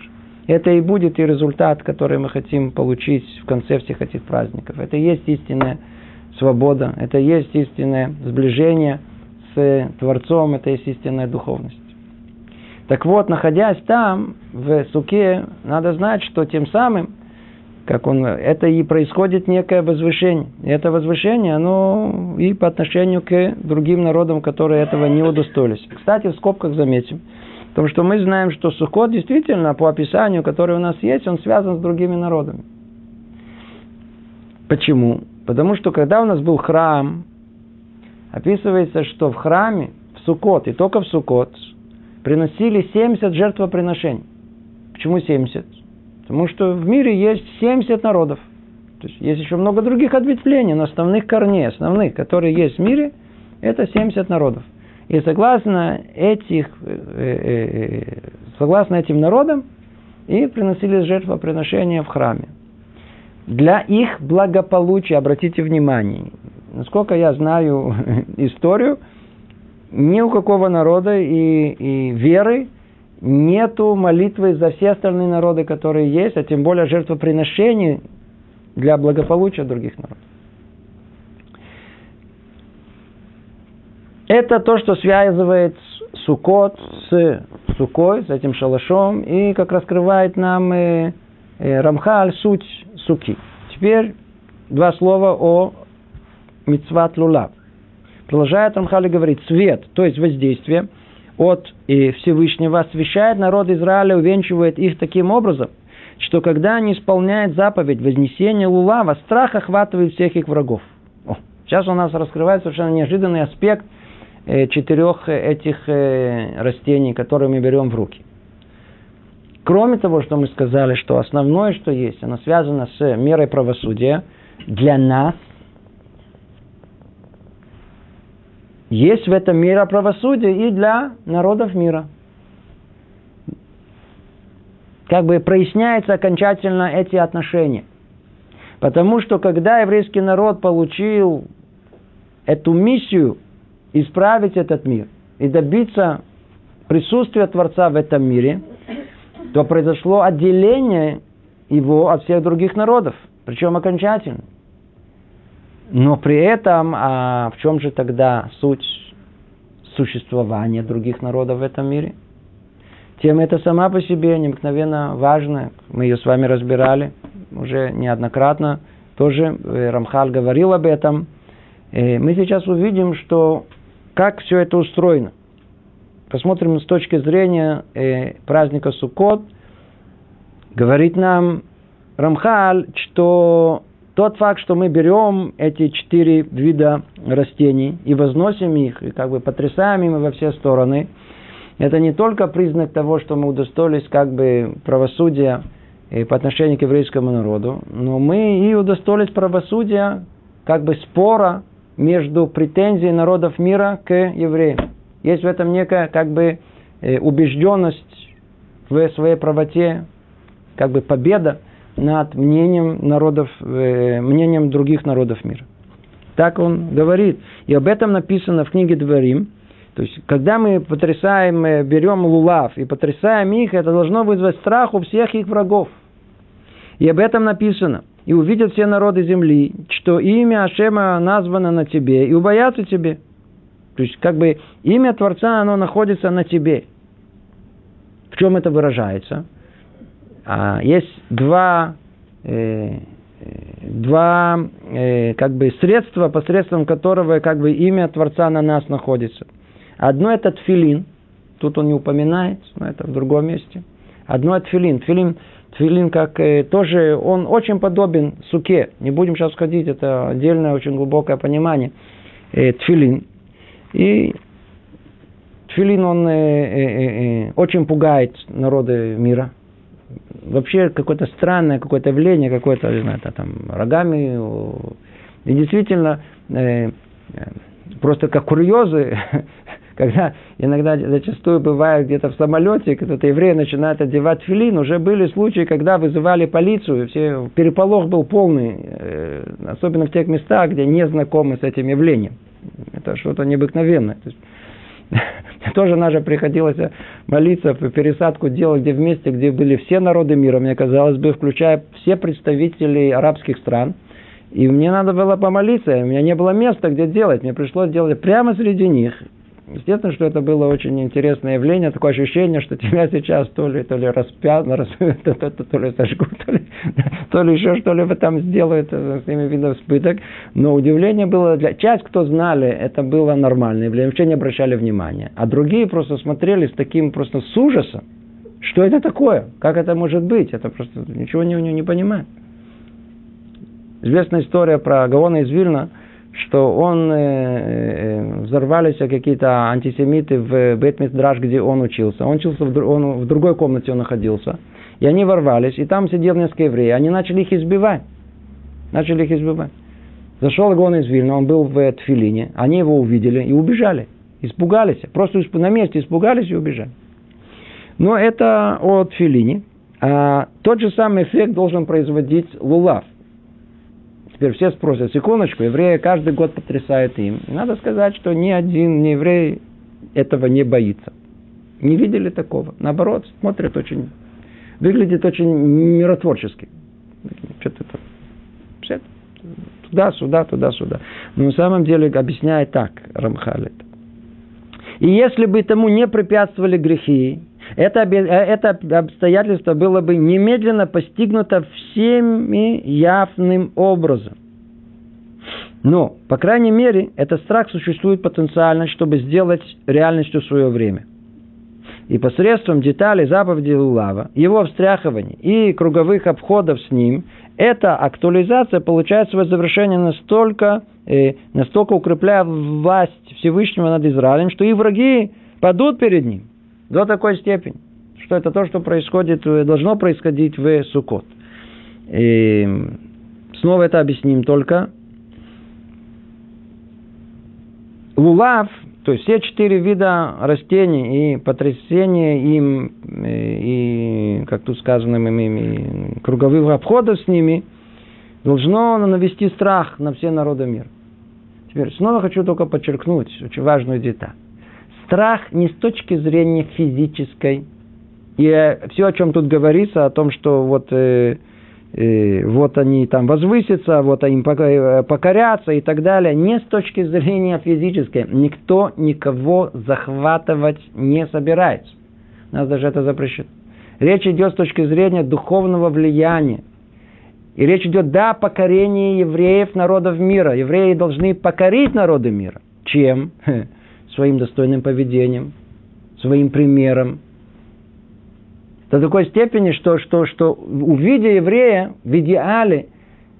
Это и будет и результат, который мы хотим получить в конце всех этих праздников. Это и есть истинная свобода, это и есть истинное сближение с Творцом, это и есть истинная духовность. Так вот, находясь там, в суке, надо знать, что тем самым, как он, это и происходит некое возвышение. И это возвышение, оно и по отношению к другим народам, которые этого не удостоились. Кстати, в скобках заметим, потому что мы знаем, что Сукот действительно, по описанию, которое у нас есть, он связан с другими народами. Почему? Потому что когда у нас был храм, описывается, что в храме, в Сукот, и только в Сукот, приносили 70 жертвоприношений. Почему 70? Потому что в мире есть 70 народов. То есть есть еще много других ответвлений, но основных корней, основных, которые есть в мире, это 70 народов. И согласно, этих, э, э, э, согласно этим народам, и приносили жертвоприношения в храме для их благополучия, обратите внимание, насколько я знаю историю, ни у какого народа и, и веры нету молитвы за все остальные народы, которые есть, а тем более жертвоприношений для благополучия других народов. Это то, что связывает Сукот с Сукой, с этим шалашом, и как раскрывает нам э, э, Рамхаль суть суки. Теперь два слова о мицват лулав. Продолжает Рамхали говорить, свет, то есть воздействие от и Всевышнего освещает народ Израиля, увенчивает их таким образом, что когда они исполняют заповедь вознесения лулава, страх охватывает всех их врагов. О, сейчас у нас раскрывается совершенно неожиданный аспект э, четырех этих э, растений, которые мы берем в руки. Кроме того, что мы сказали, что основное, что есть, оно связано с мерой правосудия, для нас есть в этом мире правосудие и для народов мира. Как бы проясняется окончательно эти отношения. Потому что когда еврейский народ получил эту миссию исправить этот мир и добиться присутствия Творца в этом мире – то произошло отделение его от всех других народов, причем окончательно. Но при этом, а в чем же тогда суть существования других народов в этом мире? Тема эта сама по себе необыкновенно важная. Мы ее с вами разбирали уже неоднократно. Тоже э, Рамхал говорил об этом. И э, мы сейчас увидим, что как все это устроено – посмотрим с точки зрения э, праздника Суккот, говорит нам Рамхаль, что тот факт, что мы берем эти четыре вида растений и возносим их, и как бы потрясаем им во все стороны, это не только признак того, что мы удостоились как бы правосудия э, по отношению к еврейскому народу, но мы и удостоились правосудия как бы спора между претензией народов мира к евреям. Есть в этом некая как бы э, убежденность в своей правоте, как бы победа над мнением народов, э, мнением других народов мира. Так он говорит. И об этом написано в книге Дворим. То есть, когда мы потрясаем, э, берем лулав и потрясаем их, это должно вызвать страх у всех их врагов. И об этом написано. И увидят все народы земли, что имя Ашема названо на тебе, и убоятся тебе. То есть, как бы имя Творца, оно находится на тебе. В чем это выражается? А, есть два, э, два э, как бы средства, посредством которого как бы имя Творца на нас находится. Одно это тфилин, тут он не упоминает, но это в другом месте. Одно это тфилин. Тфилин, тфилин как э, тоже, он очень подобен суке. Не будем сейчас ходить, это отдельное очень глубокое понимание. Э, тфилин. И Тфилин, он э, э, э, очень пугает народы мира. Вообще какое-то странное какое-то явление, какое-то, не знаю, там, рогами. И действительно, э, просто как курьезы, когда иногда зачастую бывает где-то в самолете, когда евреи начинают одевать филин, уже были случаи, когда вызывали полицию, все, переполох был полный, э, особенно в тех местах, где не знакомы с этим явлением. Это что-то необыкновенное. То есть, тоже даже приходилось молиться, пересадку делать где вместе, где были все народы мира, мне казалось бы, включая все представители арабских стран. И мне надо было помолиться, у меня не было места, где делать. Мне пришлось делать прямо среди них. Естественно, что это было очень интересное явление, такое ощущение, что тебя сейчас то ли, то ли распят, то, то, то, ли сожгут, то ли, то ли еще что-либо там сделают э, с ними видов спыток. Но удивление было для... Часть, кто знали, это было нормально, явление, вообще не обращали внимания. А другие просто смотрели с таким просто с ужасом. Что это такое? Как это может быть? Это просто ничего не, не, не понимают. Известная история про Гаона из Вильна – что он э, э, взорвались какие-то антисемиты в Бетмисдраж, где он учился. Он учился, в, он в другой комнате он находился. И они ворвались, и там сидел несколько евреев. Они начали их избивать. Начали их избивать. Зашел он из Вильна, он был в Тфилине. Они его увидели и убежали. Испугались. Просто на месте испугались и убежали. Но это о Тфилине. А тот же самый эффект должен производить лулав. Теперь все спросят, секундочку, евреи каждый год потрясают им. И надо сказать, что ни один ни еврей этого не боится. Не видели такого. Наоборот, смотрят очень, выглядит очень миротворчески. Что-то все туда-сюда, туда-сюда. Но на самом деле объясняет так Рамхалит. И если бы тому не препятствовали грехи, это, это обстоятельство было бы немедленно постигнуто всеми явным образом. Но, по крайней мере, этот страх существует потенциально, чтобы сделать реальностью свое время. И посредством деталей заповеди Лулава, его встряхивания и круговых обходов с ним, эта актуализация получает свое завершение настолько, э, настолько укрепляя власть Всевышнего над Израилем, что и враги падут перед ним. До такой степени, что это то, что происходит, э, должно происходить в Сукот. И снова это объясним только. Лулав, то есть все четыре вида растений и потрясение им, э, и, как тут сказано, и круговых обходов с ними, должно навести страх на все народы мира. Теперь снова хочу только подчеркнуть очень важную деталь. Страх не с точки зрения физической. И э, все, о чем тут говорится, о том, что вот, э, э, вот они там возвысятся, вот они э, покорятся и так далее, не с точки зрения физической. Никто никого захватывать не собирается. Нас даже это запрещено. Речь идет с точки зрения духовного влияния. И речь идет, да, о покорении евреев, народов мира. Евреи должны покорить народы мира. Чем? своим достойным поведением, своим примером. До такой степени, что, что, что увидя еврея в идеале,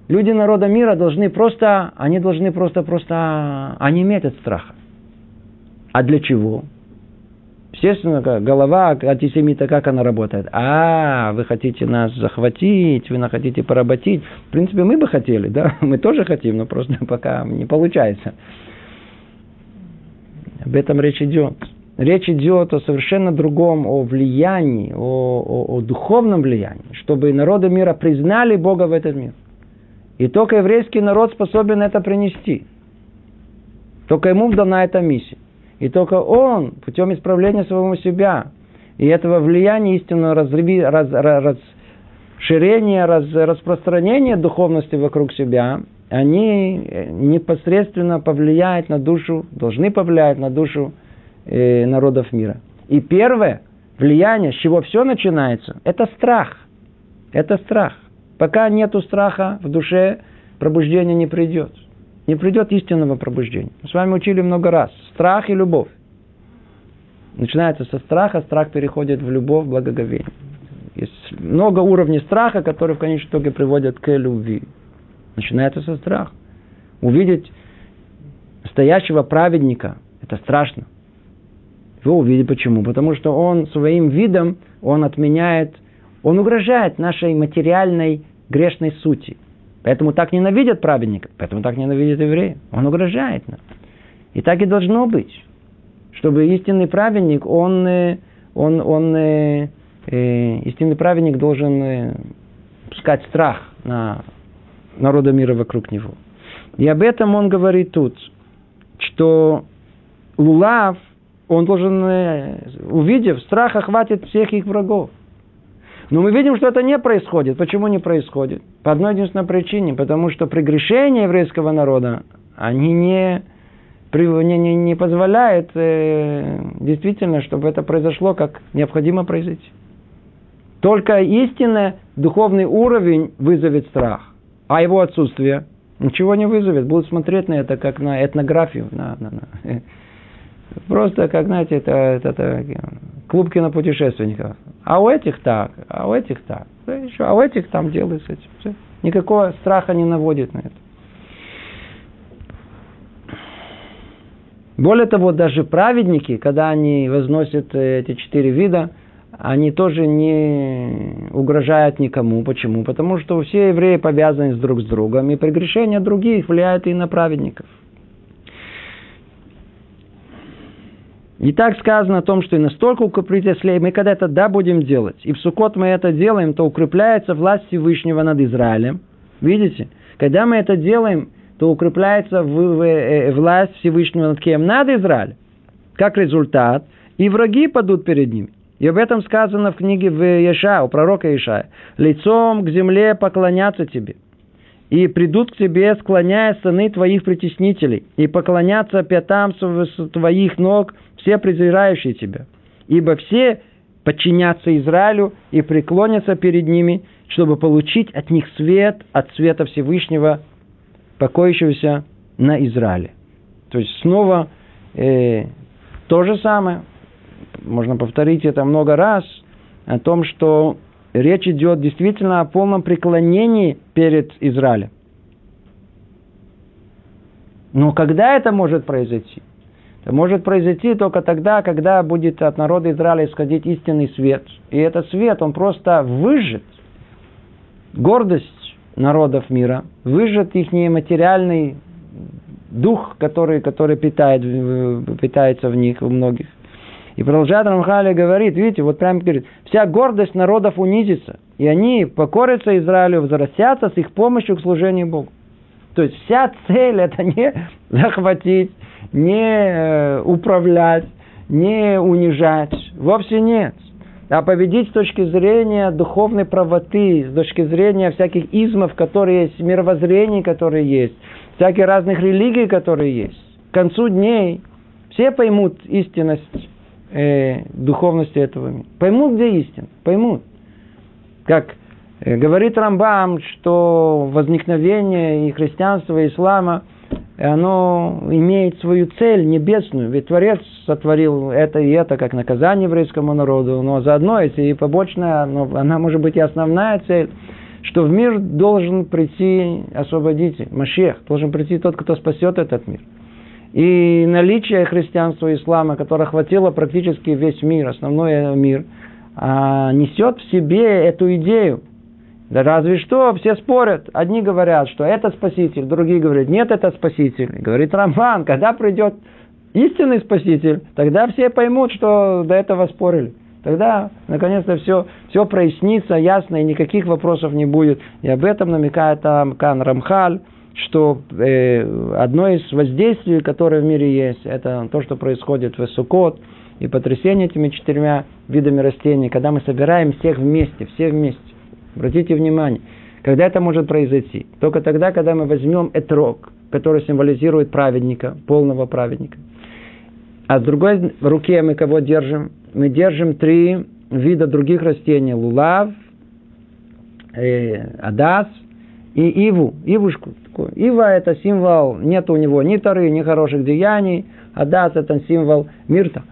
люди народа мира должны просто, они должны просто, просто онеметь от страха. А для чего? Естественно, голова антисемита, как она работает? А, вы хотите нас захватить, вы нас хотите поработить. В принципе, мы бы хотели, да, мы тоже хотим, но просто пока не получается. Об этом речь идет. Речь идет о совершенно другом, о влиянии, о, о, о духовном влиянии, чтобы народы мира признали Бога в этот мир. И только еврейский народ способен это принести. Только ему дана эта миссия. И только он, путем исправления своего себя и этого влияния истинного разреби, раз, раз, расширения, раз, распространения духовности вокруг себя, они э, непосредственно повлияют на душу, должны повлиять на душу э, народов мира. И первое влияние, с чего все начинается, это страх. Это страх. Пока нету страха в душе, пробуждение не придет. Не придет истинного пробуждения. Мы с вами учили много раз. Страх и любовь. Начинается со страха, страх переходит в любовь, благоговение. Есть много уровней страха, которые в конечном итоге приводят к любви. Начинается со страха. Увидеть настоящего праведника – это страшно. Его увидеть почему? Потому что он своим видом, он отменяет, он угрожает нашей материальной грешной сути. Поэтому так ненавидят праведника, поэтому так ненавидят евреи. Он угрожает нам. И так и должно быть. Чтобы истинный праведник, он, э, он, он, э, э, истинный праведник должен э, пускать страх на народа мира вокруг него. И об этом он говорит тут, что Лулав, он должен, э, увидев, страх охватит всех их врагов. Но мы видим, что это не происходит. Почему не происходит? По одной единственной причине. Потому что прегрешения еврейского народа, они не, не, не, не позволяет э, действительно, чтобы это произошло, как необходимо произойти. Только истинный духовный уровень вызовет страх, а его отсутствие ничего не вызовет. Будут смотреть на это как на этнографию. На, на, на. Просто, как, знаете, это, это, это клуб кинопутешественников. А у этих так, а у этих так. А у этих там делают с этим. Все. Никакого страха не наводит на это. Более того, даже праведники, когда они возносят э, эти четыре вида, они тоже не угрожают никому. Почему? Потому что все евреи повязаны с друг с другом, и прегрешения других влияют и на праведников. И так сказано о том, что и настолько укрепите слей, мы когда это да будем делать, и в Сукот мы это делаем, то укрепляется власть Всевышнего над Израилем. Видите? Когда мы это делаем, то укрепляется в, э, власть Всевышнего над кем? Над Израилем. Как результат, и враги падут перед ними. И об этом сказано в книге в Еша, у пророка Ишая. «Лицом к земле поклонятся тебе, и придут к тебе, склоняя сыны твоих притеснителей, и поклонятся пятам твоих ног все презирающие тебя. Ибо все подчинятся Израилю и преклонятся перед ними, чтобы получить от них свет от света Всевышнего покоящегося на Израиле. То есть снова э, то же самое, можно повторить это много раз, о том, что речь идет действительно о полном преклонении перед Израилем. Но когда это может произойти? Это может произойти только тогда, когда будет от народа Израиля исходить истинный свет. И этот свет, он просто выжжет гордость народов мира, выжжет их материальный дух, который, который питает, питается в них, у многих. И продолжает Рамхали говорит, видите, вот прямо говорит, вся гордость народов унизится, и они покорятся Израилю, возвратятся с их помощью к служению Богу. То есть вся цель это не захватить, не э, управлять, не унижать. Вовсе нет а победить с точки зрения духовной правоты, с точки зрения всяких измов, которые есть, мировоззрений, которые есть, всяких разных религий, которые есть. К концу дней все поймут истинность э, духовности этого мира. Поймут, где истина. Поймут. Как э, говорит Рамбам, что возникновение и христианства, и ислама – оно имеет свою цель небесную. Ведь Творец сотворил это и это как наказание еврейскому народу, но заодно это и побочная, но она может быть и основная цель, что в мир должен прийти освободитель, Машех, должен прийти тот, кто спасет этот мир. И наличие христианства и ислама, которое охватило практически весь мир, основной мир, а, несет в себе эту идею – да разве что, все спорят. Одни говорят, что это спаситель, другие говорят, нет, это спаситель. говорит Рамбан, когда придет истинный спаситель, тогда все поймут, что до этого спорили. Тогда, наконец-то, все, все прояснится ясно, и никаких вопросов не будет. И об этом намекает там Кан Рамхаль, что э, одно из воздействий, которое в мире есть, это то, что происходит в Сукот, и потрясение этими четырьмя видами растений, когда мы собираем всех вместе, все вместе. Обратите внимание, когда это может произойти? Только тогда, когда мы возьмем этрог, который символизирует праведника, полного праведника. А с другой руке мы кого держим? Мы держим три вида других растений. Лулав, э, адас и иву, ивушку. Ива – это символ, нет у него ни тары, ни хороших деяний. Адас – это символ мирта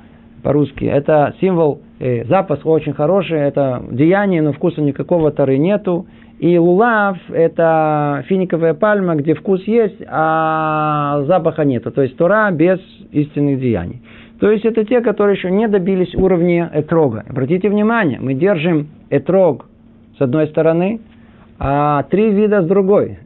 по-русски. Это символ э, запас очень хороший, это деяние, но вкуса никакого тары нету. И лулав – это финиковая пальма, где вкус есть, а запаха нету. То есть Тора без истинных деяний. То есть это те, которые еще не добились уровня этрога. Обратите внимание, мы держим этрог с одной стороны, а три вида с другой.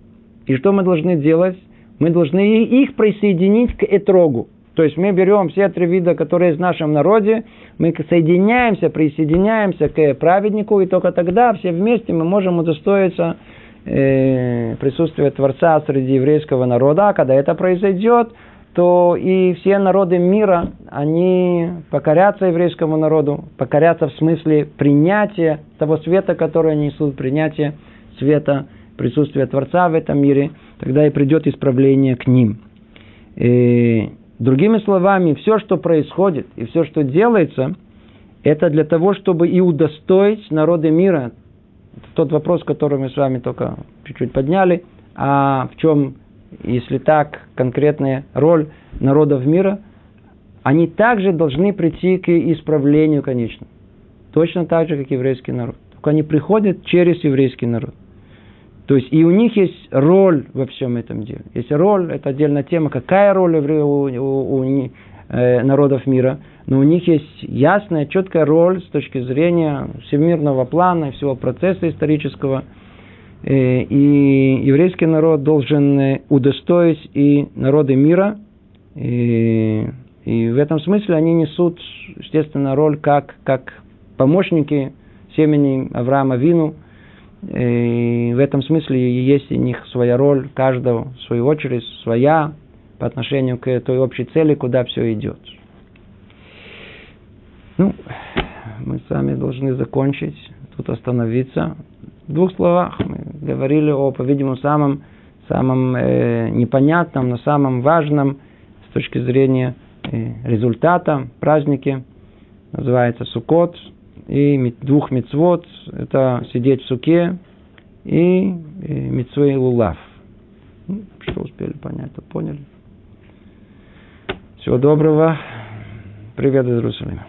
И что мы должны делать? Мы должны их присоединить к этрогу. То есть мы берем все три вида, которые есть в нашем народе, мы соединяемся, присоединяемся к праведнику, и только тогда все вместе мы можем удостоиться э, присутствия Творца среди еврейского народа. А когда это произойдет, то и все народы мира, они покорятся еврейскому народу, покорятся в смысле принятия того света, который они несут, принятия света, присутствия Творца в этом мире, тогда и придет исправление к ним. И Другими словами, все, что происходит и все, что делается, это для того, чтобы и удостоить народы мира. Тот вопрос, который мы с вами только чуть-чуть подняли, а в чем, если так, конкретная роль народов мира, они также должны прийти к исправлению, конечно. Точно так же, как еврейский народ. Только они приходят через еврейский народ. То есть и у них есть роль во всем этом деле. Есть роль, это отдельная тема, какая роль у, у, у э, народов мира, но у них есть ясная, четкая роль с точки зрения всемирного плана и всего процесса исторического. Э, и еврейский народ должен э, удостоить и народы мира. И, и в этом смысле они несут, естественно, роль как, как помощники семени Авраама Вину – и в этом смысле есть у них своя роль, каждого, в свою очередь, своя по отношению к той общей цели, куда все идет. Ну, мы с вами должны закончить, тут остановиться. В двух словах мы говорили о, по-видимому, самом, самом э, непонятном, но самом важном с точки зрения э, результата праздники. Называется Суккот – и двух мецвод – это сидеть в суке и, мецвы лулав. Ну, что успели понять, то поняли. Всего доброго. Привет из Иерусалима.